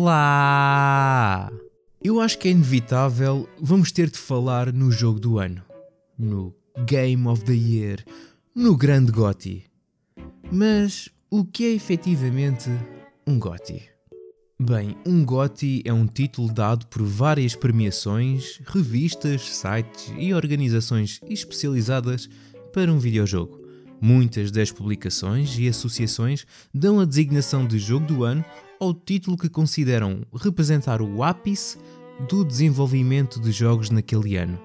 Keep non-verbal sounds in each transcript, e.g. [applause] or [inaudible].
Olá! Eu acho que é inevitável, vamos ter de falar no jogo do ano, no Game of the Year, no grande GOTY. Mas o que é efetivamente um GOTY? Bem, um GOTY é um título dado por várias premiações, revistas, sites e organizações especializadas para um videojogo. Muitas das publicações e associações dão a designação de jogo do ano ao título que consideram representar o ápice do desenvolvimento de jogos naquele ano.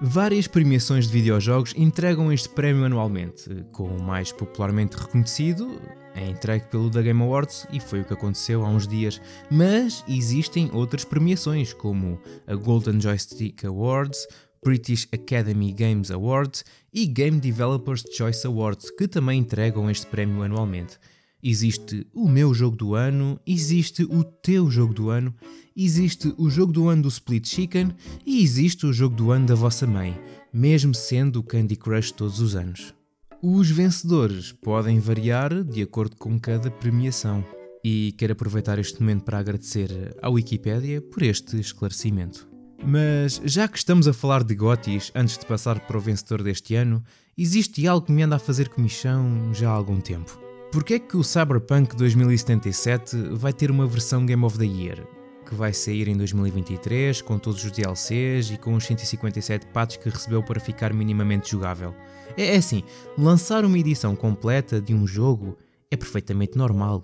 Várias premiações de videojogos entregam este prémio anualmente, com o mais popularmente reconhecido é entregue pelo The Game Awards e foi o que aconteceu há uns dias, mas existem outras premiações como a Golden Joystick Awards, British Academy Games Awards e Game Developers Choice Awards, que também entregam este prémio anualmente. Existe o meu jogo do ano, existe o teu jogo do ano, existe o jogo do ano do Split Chicken e existe o jogo do ano da vossa mãe, mesmo sendo o Candy Crush todos os anos. Os vencedores podem variar de acordo com cada premiação. E quero aproveitar este momento para agradecer à Wikipédia por este esclarecimento. Mas já que estamos a falar de GOTYs antes de passar para o vencedor deste ano, existe algo que me anda a fazer comichão já há algum tempo. Porquê é que o Cyberpunk 2077 vai ter uma versão Game of the Year? Que vai sair em 2023 com todos os DLCs e com os 157 patches que recebeu para ficar minimamente jogável. É, é assim, lançar uma edição completa de um jogo é perfeitamente normal.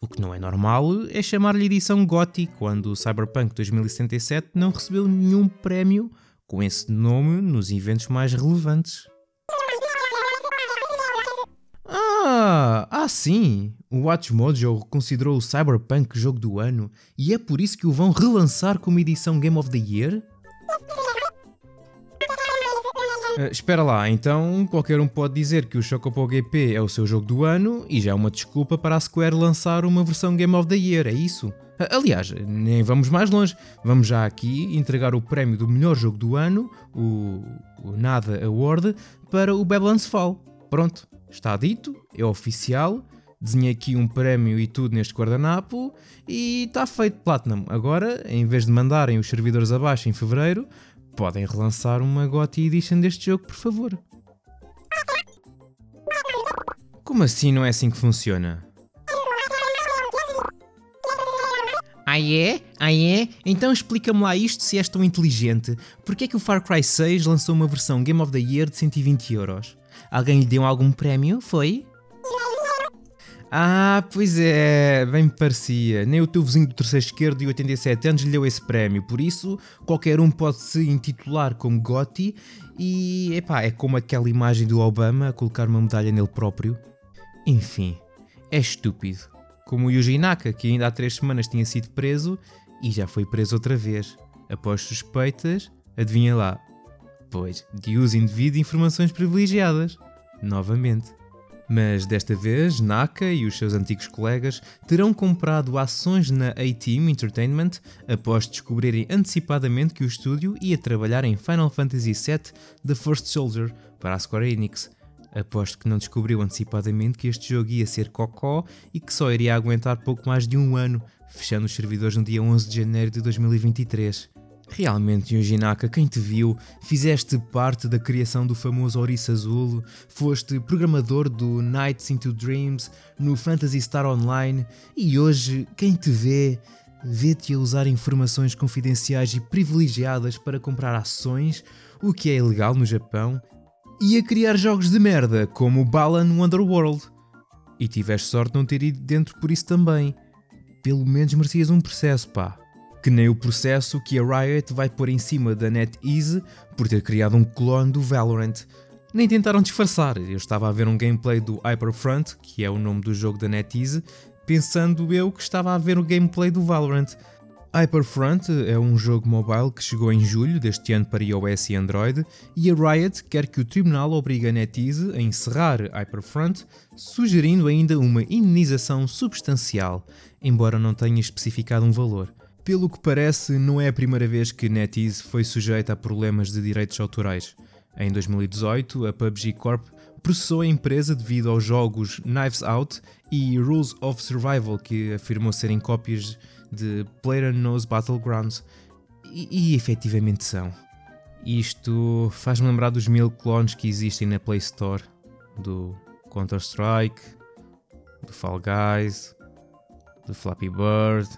O que não é normal é chamar-lhe edição GOTY quando o Cyberpunk 2077 não recebeu nenhum prémio com esse nome nos eventos mais relevantes. Ah, sim! O Watch Mojo considerou o Cyberpunk jogo do ano e é por isso que o vão relançar como edição Game of the Year? Uh, [laughs] espera lá, então qualquer um pode dizer que o Chocobo GP é o seu jogo do ano e já é uma desculpa para a Square lançar uma versão Game of the Year, é isso? Uh, aliás, nem vamos mais longe, vamos já aqui entregar o prémio do melhor jogo do ano, o, o Nada Award, para o Babylon's Fall. Pronto, está dito, é oficial, desenhei aqui um prémio e tudo neste guardanapo e está feito Platinum. Agora, em vez de mandarem os servidores abaixo em fevereiro, podem relançar uma GOTY Edition deste jogo, por favor. Como assim não é assim que funciona? Ah é? Ah é? Então explica-me lá isto se és tão inteligente. Porquê é que o Far Cry 6 lançou uma versão Game of the Year de 120 euros? Alguém lhe deu algum prémio? Foi? Ah, pois é, bem me parecia. Nem o teu vizinho do terceiro esquerdo de 87 anos lhe deu esse prémio, por isso qualquer um pode se intitular como Gotti e epá, é como aquela imagem do Obama a colocar uma medalha nele próprio. Enfim, é estúpido. Como o Yuji Naka, que ainda há três semanas tinha sido preso e já foi preso outra vez. Após suspeitas, adivinha lá. Pois, de uso indevido de informações privilegiadas. Novamente. Mas desta vez, Naka e os seus antigos colegas terão comprado ações na A-Team Entertainment após descobrirem antecipadamente que o estúdio ia trabalhar em Final Fantasy VII The First Soldier para a Square Enix. Aposto que não descobriu antecipadamente que este jogo ia ser cocó e que só iria aguentar pouco mais de um ano, fechando os servidores no dia 11 de janeiro de 2023. Realmente, Yuji Naka, quem te viu, fizeste parte da criação do famoso Ouriço Azul, foste programador do Nights into Dreams no Phantasy Star Online e hoje, quem te vê, vê-te a usar informações confidenciais e privilegiadas para comprar ações, o que é ilegal no Japão, e a criar jogos de merda como Balan Wonderworld. E tiveste sorte de não ter ido dentro por isso também. Pelo menos merecias um processo, pá que nem o processo que a Riot vai pôr em cima da NetEase por ter criado um clone do Valorant. Nem tentaram disfarçar, eu estava a ver um gameplay do Hyperfront, que é o nome do jogo da NetEase, pensando eu que estava a ver o gameplay do Valorant. Hyperfront é um jogo mobile que chegou em julho deste ano para iOS e Android, e a Riot quer que o tribunal obrigue a NetEase a encerrar Hyperfront, sugerindo ainda uma indenização substancial, embora não tenha especificado um valor. Pelo que parece, não é a primeira vez que NetEase foi sujeita a problemas de direitos autorais. Em 2018, a PUBG Corp processou a empresa devido aos jogos Knives Out e Rules of Survival, que afirmou serem cópias de PlayerUnknown's Battlegrounds. E, e efetivamente são. Isto faz-me lembrar dos mil clones que existem na Play Store do Counter-Strike, do Fall Guys, do Flappy Bird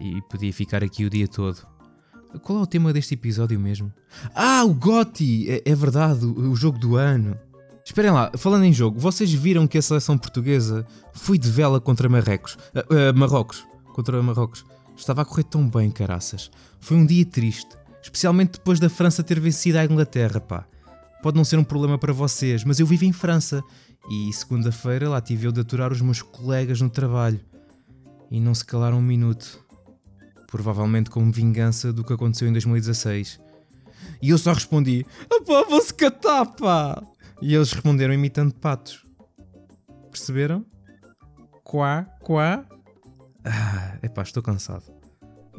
e, podia ficar aqui o dia todo. Qual é o tema deste episódio mesmo? Ah, o GOTY! É, é verdade, o, o jogo do ano. Esperem lá, falando em jogo, vocês viram que a seleção portuguesa foi de vela contra Marrecos? Uh, uh, Marrocos. Contra Marrocos. Estava a correr tão bem, caraças. Foi um dia triste. Especialmente depois da França ter vencido a Inglaterra, pá. Pode não ser um problema para vocês, mas eu vivo em França. E segunda-feira lá tive eu de aturar os meus colegas no trabalho. E não se calaram um minuto provavelmente como vingança do que aconteceu em 2016. E eu só respondi: Pá, vou-se catar, pá! E eles responderam imitando patos. Perceberam? Quá, quá. Ah, epá, estou cansado.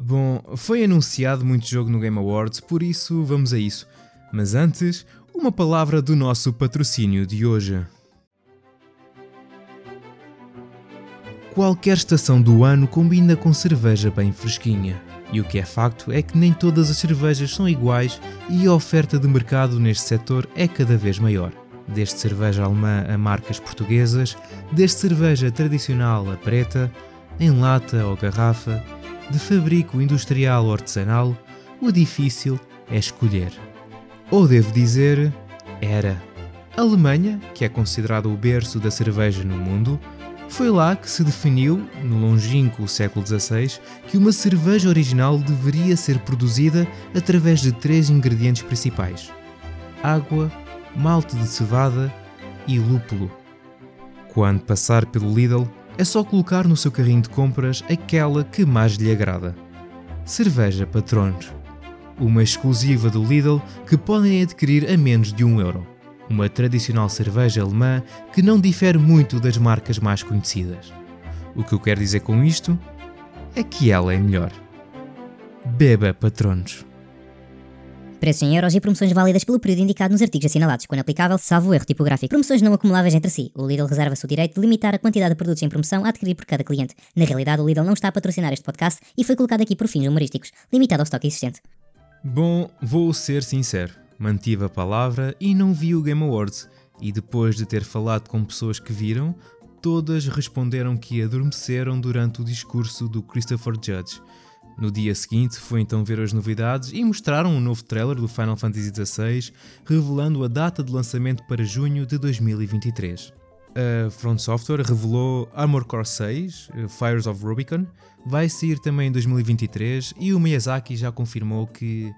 Bom, foi anunciado muito jogo no Game Awards, por isso vamos a isso. Mas antes, uma palavra do nosso patrocínio de hoje. Qualquer estação do ano combina com cerveja bem fresquinha. E o que é facto é que nem todas as cervejas são iguais e a oferta de mercado neste setor é cada vez maior. Desde cerveja alemã a marcas portuguesas, desde cerveja tradicional a preta, em lata ou garrafa, de fabrico industrial ou artesanal, o difícil é escolher. Ou devo dizer, era. A Alemanha, que é considerada o berço da cerveja no mundo, foi lá que se definiu, no longínquo século XVI, que uma cerveja original deveria ser produzida através de três ingredientes principais: água, malte de cevada e lúpulo. Quando passar pelo Lidl, é só colocar no seu carrinho de compras aquela que mais lhe agrada. Cerveja Patronos. Uma exclusiva do Lidl que podem adquirir a menos de um euro uma tradicional cerveja alemã que não difere muito das marcas mais conhecidas. O que eu quero dizer com isto é que ela é melhor. Beba, patronos. Preços em euros e promoções válidas pelo período indicado nos artigos assinalados, quando aplicável, salvo erro tipográfico. Promoções não acumuláveis entre si. O Lidl reserva-se o direito de limitar a quantidade de produtos em promoção a adquirir por cada cliente. Na realidade, o Lidl não está a patrocinar este podcast e foi colocado aqui por fins humorísticos, limitado ao estoque existente. Bom, vou ser sincero mantive a palavra e não vi o Game Awards. E depois de ter falado com pessoas que viram, todas responderam que adormeceram durante o discurso do Christopher Judge. No dia seguinte, foi então ver as novidades e mostraram um novo trailer do Final Fantasy XVI, revelando a data de lançamento para junho de 2023. A Front Software revelou Armor Core 6, Fires of Rubicon, vai sair também em 2023 e o Miyazaki já confirmou que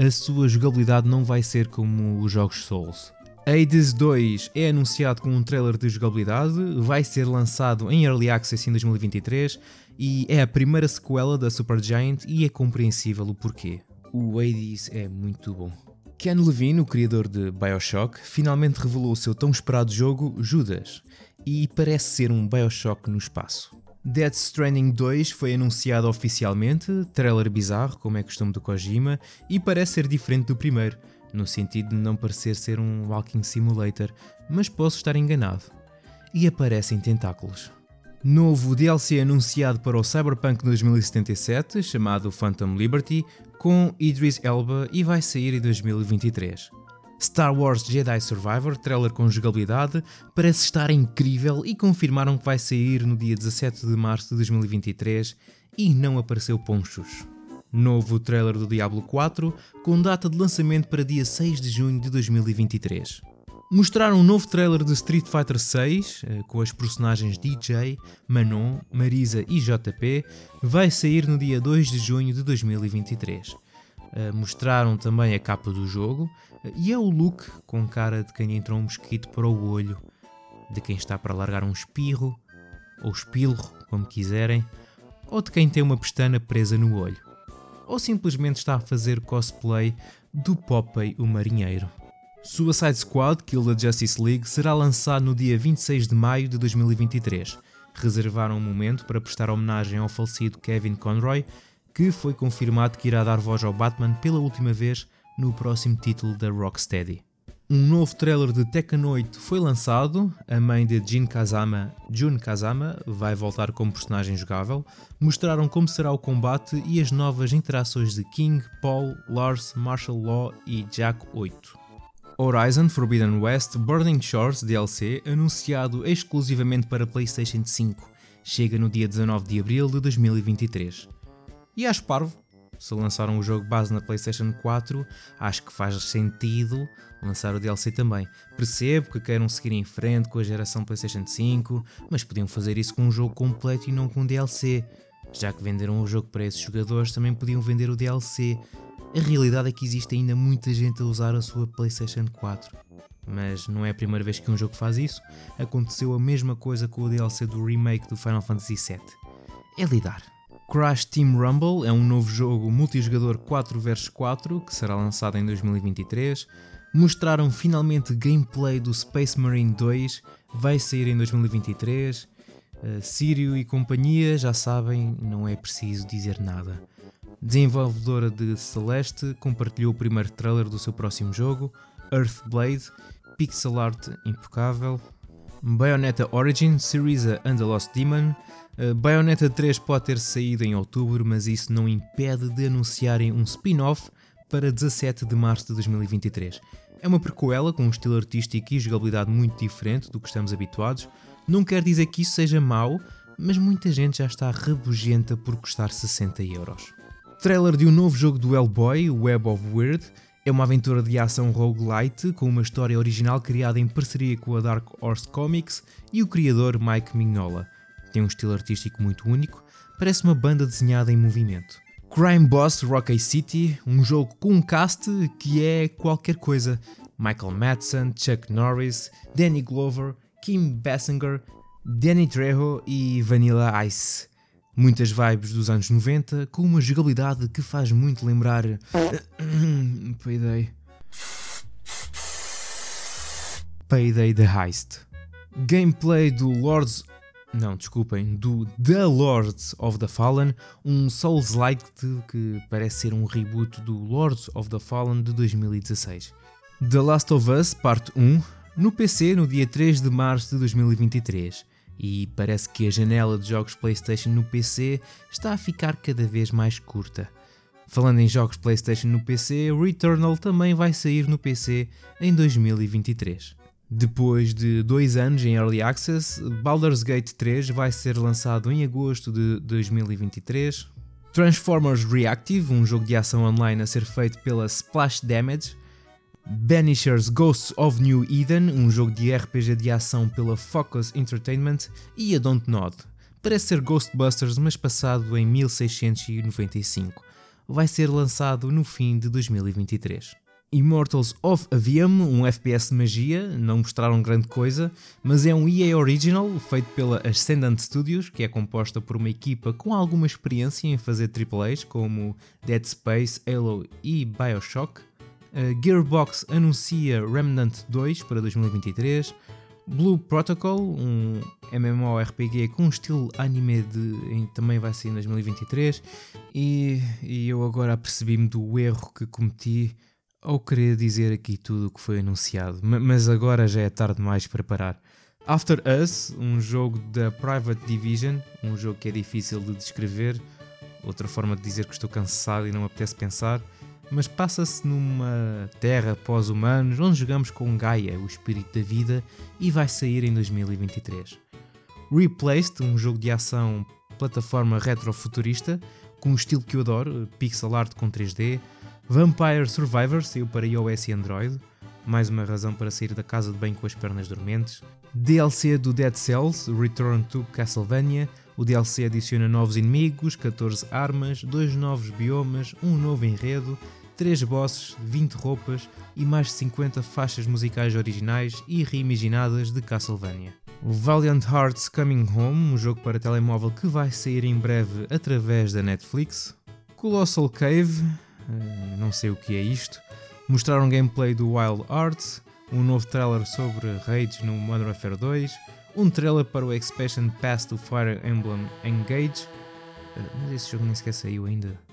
a sua jogabilidade não vai ser como os jogos Souls. Hades 2 é anunciado com um trailer de jogabilidade, vai ser lançado em Early Access em 2023 e é a primeira sequela da Supergiant e é compreensível o porquê. O Hades é muito bom. Ken Levine, o criador de Bioshock, finalmente revelou o seu tão esperado jogo Judas e parece ser um Bioshock no espaço. Dead Stranding 2 foi anunciado oficialmente, trailer bizarro, como é costume do Kojima, e parece ser diferente do primeiro, no sentido de não parecer ser um walking simulator, mas posso estar enganado. E aparecem tentáculos. Novo DLC anunciado para o Cyberpunk 2077, chamado Phantom Liberty, com Idris Elba e vai sair em 2023. Star Wars Jedi Survivor, trailer com jogabilidade, parece estar incrível e confirmaram que vai sair no dia 17 de março de 2023 e não apareceu ponchos. Novo trailer do Diablo 4, com data de lançamento para dia 6 de junho de 2023. Mostraram um novo trailer de Street Fighter 6, eh, com as personagens DJ, Manon, Marisa e JP, vai sair no dia 2 de junho de 2023. Eh, mostraram também a capa do jogo e é o look com cara de quem entrou um mosquito para o olho, de quem está para largar um espirro, ou espilro, como quiserem, ou de quem tem uma pestana presa no olho, ou simplesmente está a fazer cosplay do Popeye o Marinheiro. Suicide Squad Kill the Justice League será lançado no dia 26 de maio de 2023. Reservaram um momento para prestar homenagem ao falecido Kevin Conroy, que foi confirmado que irá dar voz ao Batman pela última vez no próximo título da Rocksteady. Um novo trailer de Tekken 8 foi lançado. A mãe de Jin Kazama, Jun Kazama, vai voltar como personagem jogável. Mostraram como será o combate e as novas interações de King, Paul, Lars, Martial Law e Jack 8. Horizon Forbidden West Burning Shores DLC, anunciado exclusivamente para PlayStation 5, chega no dia 19 de abril de 2023. E acho parvo, se lançaram o jogo base na PlayStation 4, acho que faz sentido lançar o DLC também. Percebo que queiram seguir em frente com a geração PlayStation 5, mas podiam fazer isso com um jogo completo e não com um DLC. Já que venderam o jogo para esses jogadores, também podiam vender o DLC. A realidade é que existe ainda muita gente a usar a sua PlayStation 4. Mas não é a primeira vez que um jogo faz isso. Aconteceu a mesma coisa com o DLC do remake do Final Fantasy VII. É lidar. Crash Team Rumble é um novo jogo multijogador 4 vs 4 que será lançado em 2023. Mostraram finalmente gameplay do Space Marine 2, vai sair em 2023. Uh, Sírio e companhia, já sabem, não é preciso dizer nada. Desenvolvedora de Celeste compartilhou o primeiro trailer do seu próximo jogo, Earthblade, pixel art impecável. Bayonetta Origin, Syriza and the Lost Demon, Uh, Bayonetta 3 pode ter saído em outubro, mas isso não impede de anunciarem um spin-off para 17 de março de 2023. É uma prequela com um estilo artístico e jogabilidade muito diferente do que estamos habituados. Não quer dizer que isso seja mau, mas muita gente já está rabugenta por custar 60 euros. Trailer de um novo jogo do Hellboy, Web of Weird, é uma aventura de ação roguelite com uma história original criada em parceria com a Dark Horse Comics e o criador Mike Mignola tem um estilo artístico muito único, parece uma banda desenhada em movimento. Crime Boss Rocky City, um jogo com um cast que é qualquer coisa. Michael Madsen, Chuck Norris, Danny Glover, Kim Basinger, Danny Trejo e Vanilla Ice. Muitas vibes dos anos 90, com uma jogabilidade que faz muito lembrar. [coughs] Payday. Payday the Heist. Gameplay do Lords não, desculpem, do The Lords of the Fallen, um Souls-like que parece ser um reboot do Lords of the Fallen de 2016. The Last of Us Parte 1, no PC no dia 3 de março de 2023. E parece que a janela de jogos PlayStation no PC está a ficar cada vez mais curta. Falando em jogos PlayStation no PC, Returnal também vai sair no PC em 2023. Depois de dois anos em Early Access, Baldur's Gate 3 vai ser lançado em agosto de 2023. Transformers Reactive, um jogo de ação online a ser feito pela Splash Damage. Banishers Ghosts of New Eden, um jogo de RPG de ação pela Focus Entertainment. E a Dontnod, parece ser Ghostbusters, mas passado em 1695. Vai ser lançado no fim de 2023. Immortals of Avium, um FPS de magia, não mostraram grande coisa, mas é um EA Original feito pela Ascendant Studios, que é composta por uma equipa com alguma experiência em fazer AAAs como Dead Space, Halo e Bioshock. A Gearbox anuncia Remnant 2 para 2023. Blue Protocol, um MMORPG com estilo anime de, também vai sair em 2023. E, e eu agora percebi-me do erro que cometi ou querer dizer aqui tudo o que foi anunciado, mas agora já é tarde demais para parar. After Us, um jogo da Private Division, um jogo que é difícil de descrever, outra forma de dizer que estou cansado e não me apetece pensar, mas passa-se numa terra pós-humanos onde jogamos com Gaia, o espírito da vida, e vai sair em 2023. Replaced, um jogo de ação plataforma retrofuturista, com um estilo que eu adoro, pixel art com 3D, Vampire Survivor saiu para iOS e Android, mais uma razão para sair da casa de banho com as pernas dormentes. DLC do Dead Cells, Return to Castlevania. O DLC adiciona novos inimigos, 14 armas, dois novos biomas, um novo enredo, 3 bosses, 20 roupas e mais de 50 faixas musicais originais e reimaginadas de Castlevania. Valiant Hearts Coming Home, um jogo para telemóvel que vai sair em breve através da Netflix. Colossal Cave, eh, não sei o que é isto. Mostraram gameplay do Wild Arts, um novo trailer sobre raids no Modern Warfare 2, um trailer para o Expansion Pass do Fire Emblem Engage, eh, mas esse jogo nem sequer saiu ainda.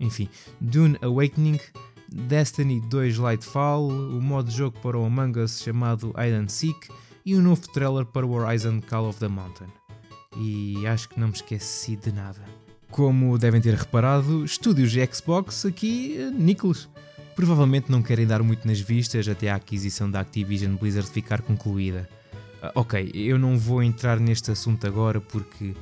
Enfim, Dune Awakening Destiny 2 Lightfall, o modo de jogo para o Among Us chamado and Seek e um novo trailer para o Horizon Call of the Mountain. E acho que não me esqueci de nada. Como devem ter reparado, estúdios de Xbox aqui, eh, Nicholas. Provavelmente não querem dar muito nas vistas até a aquisição da Activision Blizzard ficar concluída. Uh, ok, eu não vou entrar neste assunto agora porque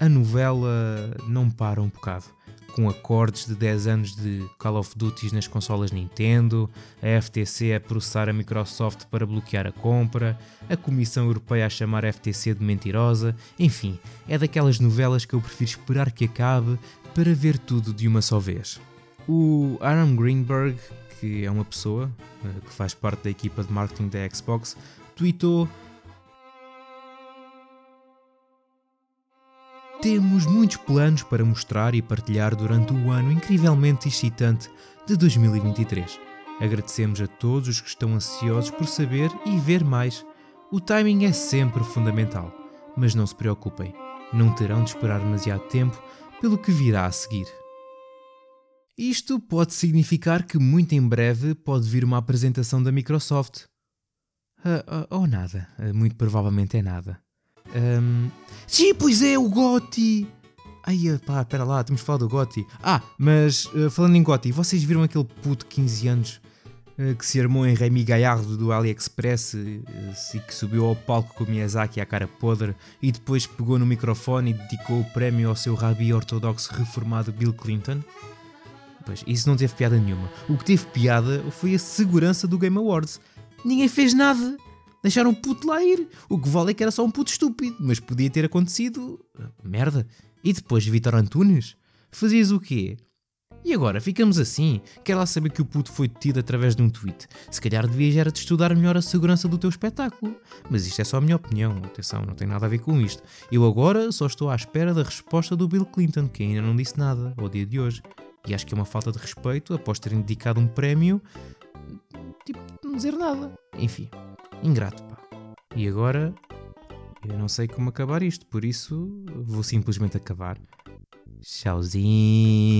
a novela não para um bocado com acordes de 10 anos de Call of Duty nas consolas Nintendo, a FTC a processar a Microsoft para bloquear a compra, a Comissão Europeia a chamar a FTC de mentirosa, enfim, é daquelas novelas que eu prefiro esperar que acabe para ver tudo de uma só vez. O Aaron Greenberg, que é uma pessoa eh, que faz parte da equipa de marketing da Xbox, tweetou Temos muitos planos para mostrar e partilhar durante o ano incrivelmente excitante de 2023. Agradecemos a todos os que estão ansiosos por saber e ver mais. O timing é sempre fundamental, mas não se preocupem, não terão de esperar demasiado tempo pelo que virá a seguir. Isto pode significar que muito em breve pode vir uma apresentação da Microsoft. Uh, uh, ou nada, uh, muito provavelmente é nada. Um, sim, pois é, o Gotti! Ai, pá, espera lá, temos falar do Gotti. Ah, mas uh, falando em Gotti, vocês viram aquele puto de 15 anos uh, que se armou em Remy Gallardo do AliExpress e que subiu ao palco com o Miyazaki à cara podre e depois pegou no microfone e dedicou o prémio ao seu rabi ortodoxo reformado Bill Clinton? Pois, isso não teve piada nenhuma. O que teve piada foi a segurança do Game Awards. Ninguém fez nada. Deixaram o puto lá ir. O que vale é que era só um puto estúpido, mas podia ter acontecido. Merda. E depois, Vitor Antunes? Fazias o quê? E agora, ficamos assim? Quer lá saber que o puto foi detido através de um tweet? Se calhar devias era de estudar melhor a segurança do teu espetáculo. Mas isto é só a minha opinião, atenção, não tem nada a ver com isto. Eu agora só estou à espera da resposta do Bill Clinton, que ainda não disse nada ao dia de hoje. E acho que é uma falta de respeito após terem dedicado um prémio. Tipo, não dizer nada. Enfim, ingrato, pá. E agora eu não sei como acabar isto, por isso vou simplesmente acabar. Tchauzinho.